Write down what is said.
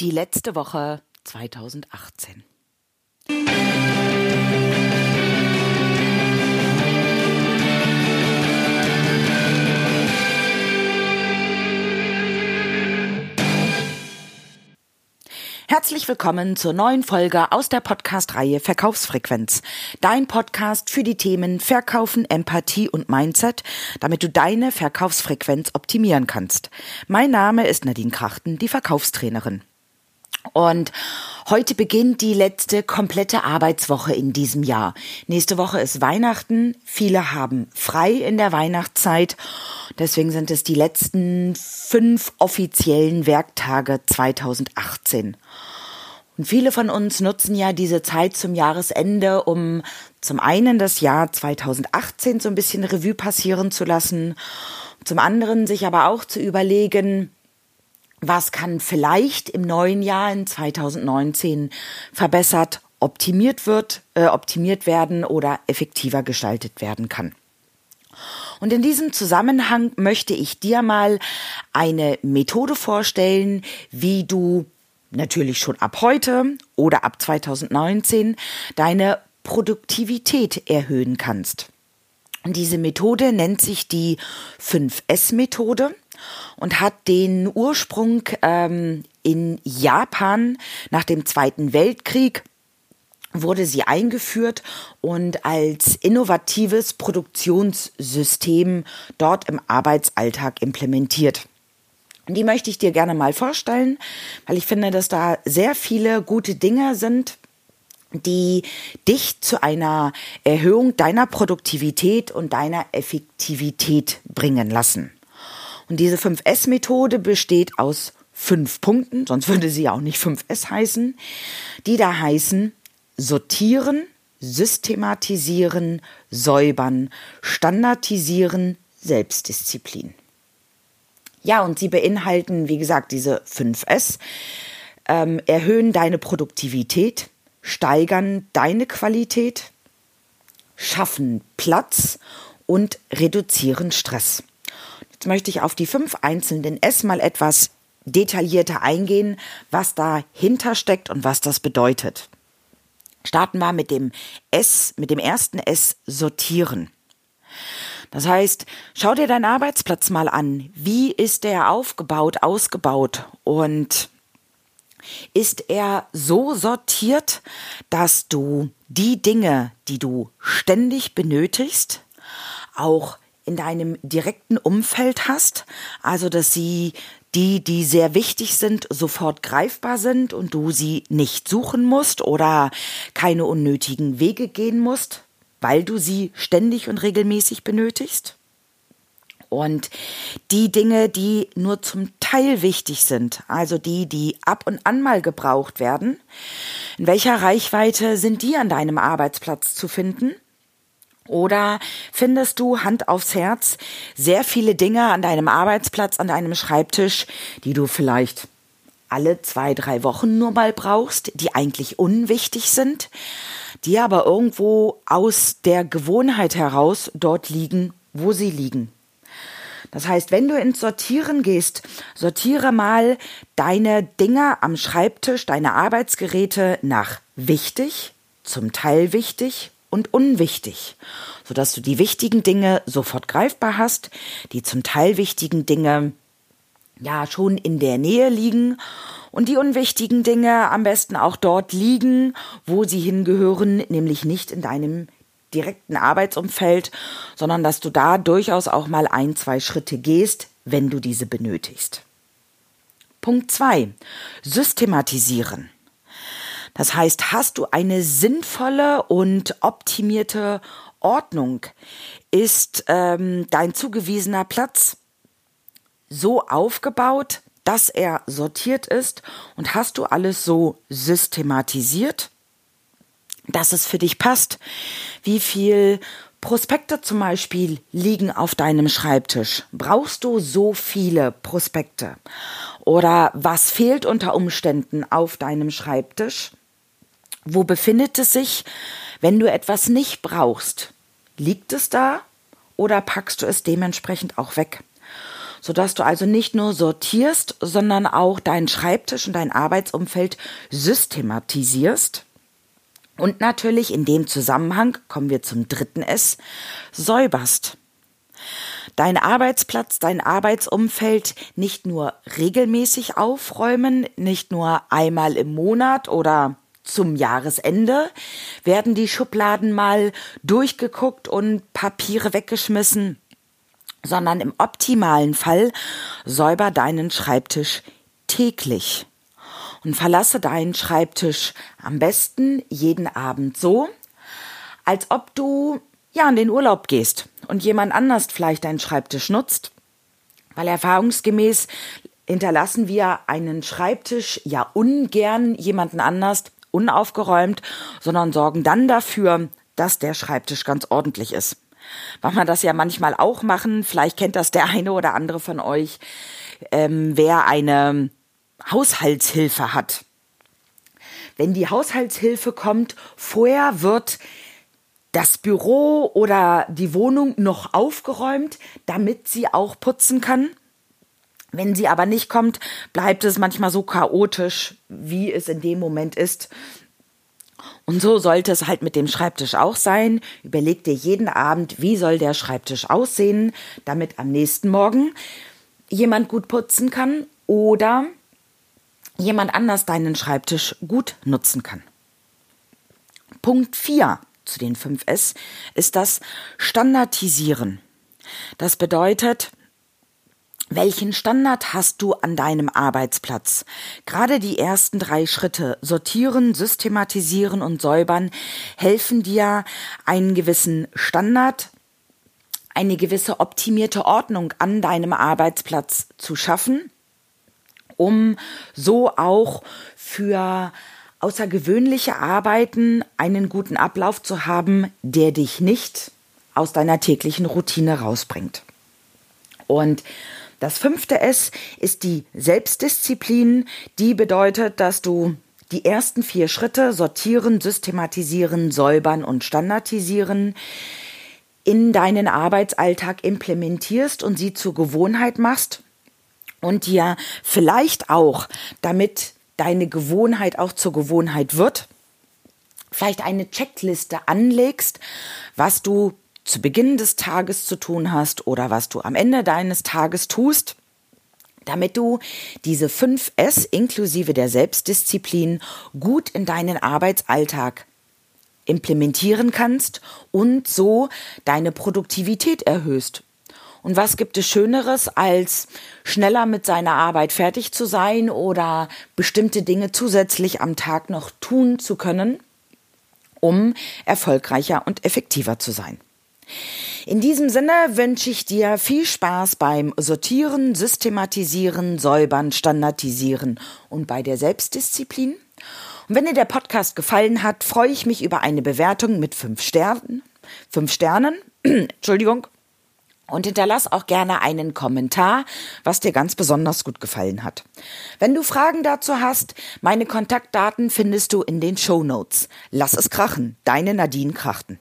Die letzte Woche 2018. Herzlich willkommen zur neuen Folge aus der Podcast-Reihe Verkaufsfrequenz. Dein Podcast für die Themen Verkaufen, Empathie und Mindset, damit du deine Verkaufsfrequenz optimieren kannst. Mein Name ist Nadine Krachten, die Verkaufstrainerin. Und heute beginnt die letzte komplette Arbeitswoche in diesem Jahr. Nächste Woche ist Weihnachten. Viele haben frei in der Weihnachtszeit. Deswegen sind es die letzten fünf offiziellen Werktage 2018. Und viele von uns nutzen ja diese Zeit zum Jahresende, um zum einen das Jahr 2018 so ein bisschen Revue passieren zu lassen, zum anderen sich aber auch zu überlegen, was kann vielleicht im neuen Jahr in 2019 verbessert, optimiert wird, äh, optimiert werden oder effektiver gestaltet werden kann. Und in diesem Zusammenhang möchte ich dir mal eine Methode vorstellen, wie du natürlich schon ab heute oder ab 2019 deine Produktivität erhöhen kannst. Und diese Methode nennt sich die 5S-Methode und hat den Ursprung ähm, in Japan nach dem Zweiten Weltkrieg wurde sie eingeführt und als innovatives Produktionssystem dort im Arbeitsalltag implementiert. Und die möchte ich dir gerne mal vorstellen, weil ich finde, dass da sehr viele gute Dinge sind, die dich zu einer Erhöhung deiner Produktivität und deiner Effektivität bringen lassen. Und diese 5S-Methode besteht aus fünf Punkten, sonst würde sie ja auch nicht 5S heißen, die da heißen sortieren, systematisieren, säubern, standardisieren, Selbstdisziplin. Ja, und sie beinhalten, wie gesagt, diese 5S, ähm, erhöhen deine Produktivität, steigern deine Qualität, schaffen Platz und reduzieren Stress. Jetzt möchte ich auf die fünf einzelnen S mal etwas detaillierter eingehen, was dahinter steckt und was das bedeutet. Starten wir mit dem S, mit dem ersten S sortieren. Das heißt, schau dir deinen Arbeitsplatz mal an. Wie ist der aufgebaut, ausgebaut und ist er so sortiert, dass du die Dinge, die du ständig benötigst, auch in deinem direkten Umfeld hast, also dass sie die, die sehr wichtig sind, sofort greifbar sind und du sie nicht suchen musst oder keine unnötigen Wege gehen musst, weil du sie ständig und regelmäßig benötigst? Und die Dinge, die nur zum Teil wichtig sind, also die, die ab und an mal gebraucht werden, in welcher Reichweite sind die an deinem Arbeitsplatz zu finden? Oder findest du Hand aufs Herz sehr viele Dinge an deinem Arbeitsplatz, an deinem Schreibtisch, die du vielleicht alle zwei, drei Wochen nur mal brauchst, die eigentlich unwichtig sind, die aber irgendwo aus der Gewohnheit heraus dort liegen, wo sie liegen. Das heißt, wenn du ins Sortieren gehst, sortiere mal deine Dinge am Schreibtisch, deine Arbeitsgeräte nach wichtig, zum Teil wichtig und unwichtig, sodass du die wichtigen Dinge sofort greifbar hast, die zum Teil wichtigen Dinge ja schon in der Nähe liegen und die unwichtigen Dinge am besten auch dort liegen, wo sie hingehören, nämlich nicht in deinem direkten Arbeitsumfeld, sondern dass du da durchaus auch mal ein, zwei Schritte gehst, wenn du diese benötigst. Punkt zwei: Systematisieren. Das heißt, hast du eine sinnvolle und optimierte Ordnung? Ist ähm, dein zugewiesener Platz so aufgebaut, dass er sortiert ist? Und hast du alles so systematisiert, dass es für dich passt? Wie viel Prospekte zum Beispiel liegen auf deinem Schreibtisch. Brauchst du so viele Prospekte? Oder was fehlt unter Umständen auf deinem Schreibtisch? Wo befindet es sich, wenn du etwas nicht brauchst? Liegt es da oder packst du es dementsprechend auch weg? sodass du also nicht nur sortierst, sondern auch deinen Schreibtisch und dein Arbeitsumfeld systematisierst. Und natürlich in dem Zusammenhang, kommen wir zum dritten S, säuberst. Dein Arbeitsplatz, dein Arbeitsumfeld nicht nur regelmäßig aufräumen, nicht nur einmal im Monat oder zum Jahresende werden die Schubladen mal durchgeguckt und Papiere weggeschmissen, sondern im optimalen Fall säuber deinen Schreibtisch täglich und verlasse deinen Schreibtisch am besten jeden Abend so, als ob du ja in den Urlaub gehst und jemand anders vielleicht deinen Schreibtisch nutzt, weil erfahrungsgemäß hinterlassen wir einen Schreibtisch ja ungern jemanden anders unaufgeräumt, sondern sorgen dann dafür, dass der Schreibtisch ganz ordentlich ist. Weil man das ja manchmal auch machen, vielleicht kennt das der eine oder andere von euch, ähm, wer eine Haushaltshilfe hat. Wenn die Haushaltshilfe kommt, vorher wird das Büro oder die Wohnung noch aufgeräumt, damit sie auch putzen kann. Wenn sie aber nicht kommt, bleibt es manchmal so chaotisch, wie es in dem Moment ist. Und so sollte es halt mit dem Schreibtisch auch sein. Überleg dir jeden Abend, wie soll der Schreibtisch aussehen, damit am nächsten Morgen jemand gut putzen kann oder jemand anders deinen Schreibtisch gut nutzen kann. Punkt 4 zu den 5S ist das Standardisieren. Das bedeutet, welchen Standard hast du an deinem Arbeitsplatz? Gerade die ersten drei Schritte, sortieren, systematisieren und säubern, helfen dir, einen gewissen Standard, eine gewisse optimierte Ordnung an deinem Arbeitsplatz zu schaffen, um so auch für außergewöhnliche Arbeiten einen guten Ablauf zu haben, der dich nicht aus deiner täglichen Routine rausbringt. Und das fünfte S ist die Selbstdisziplin. Die bedeutet, dass du die ersten vier Schritte sortieren, systematisieren, säubern und standardisieren in deinen Arbeitsalltag implementierst und sie zur Gewohnheit machst und dir vielleicht auch damit deine Gewohnheit auch zur Gewohnheit wird, vielleicht eine Checkliste anlegst, was du zu Beginn des Tages zu tun hast oder was du am Ende deines Tages tust, damit du diese 5 S inklusive der Selbstdisziplin gut in deinen Arbeitsalltag implementieren kannst und so deine Produktivität erhöhst. Und was gibt es Schöneres, als schneller mit seiner Arbeit fertig zu sein oder bestimmte Dinge zusätzlich am Tag noch tun zu können, um erfolgreicher und effektiver zu sein. In diesem Sinne wünsche ich dir viel Spaß beim Sortieren, Systematisieren, Säubern, Standardisieren und bei der Selbstdisziplin. Und wenn dir der Podcast gefallen hat, freue ich mich über eine Bewertung mit fünf Sternen. Fünf Sternen, Entschuldigung, und hinterlass auch gerne einen Kommentar, was dir ganz besonders gut gefallen hat. Wenn du Fragen dazu hast, meine Kontaktdaten findest du in den Show Notes. Lass es krachen, deine Nadine Krachten.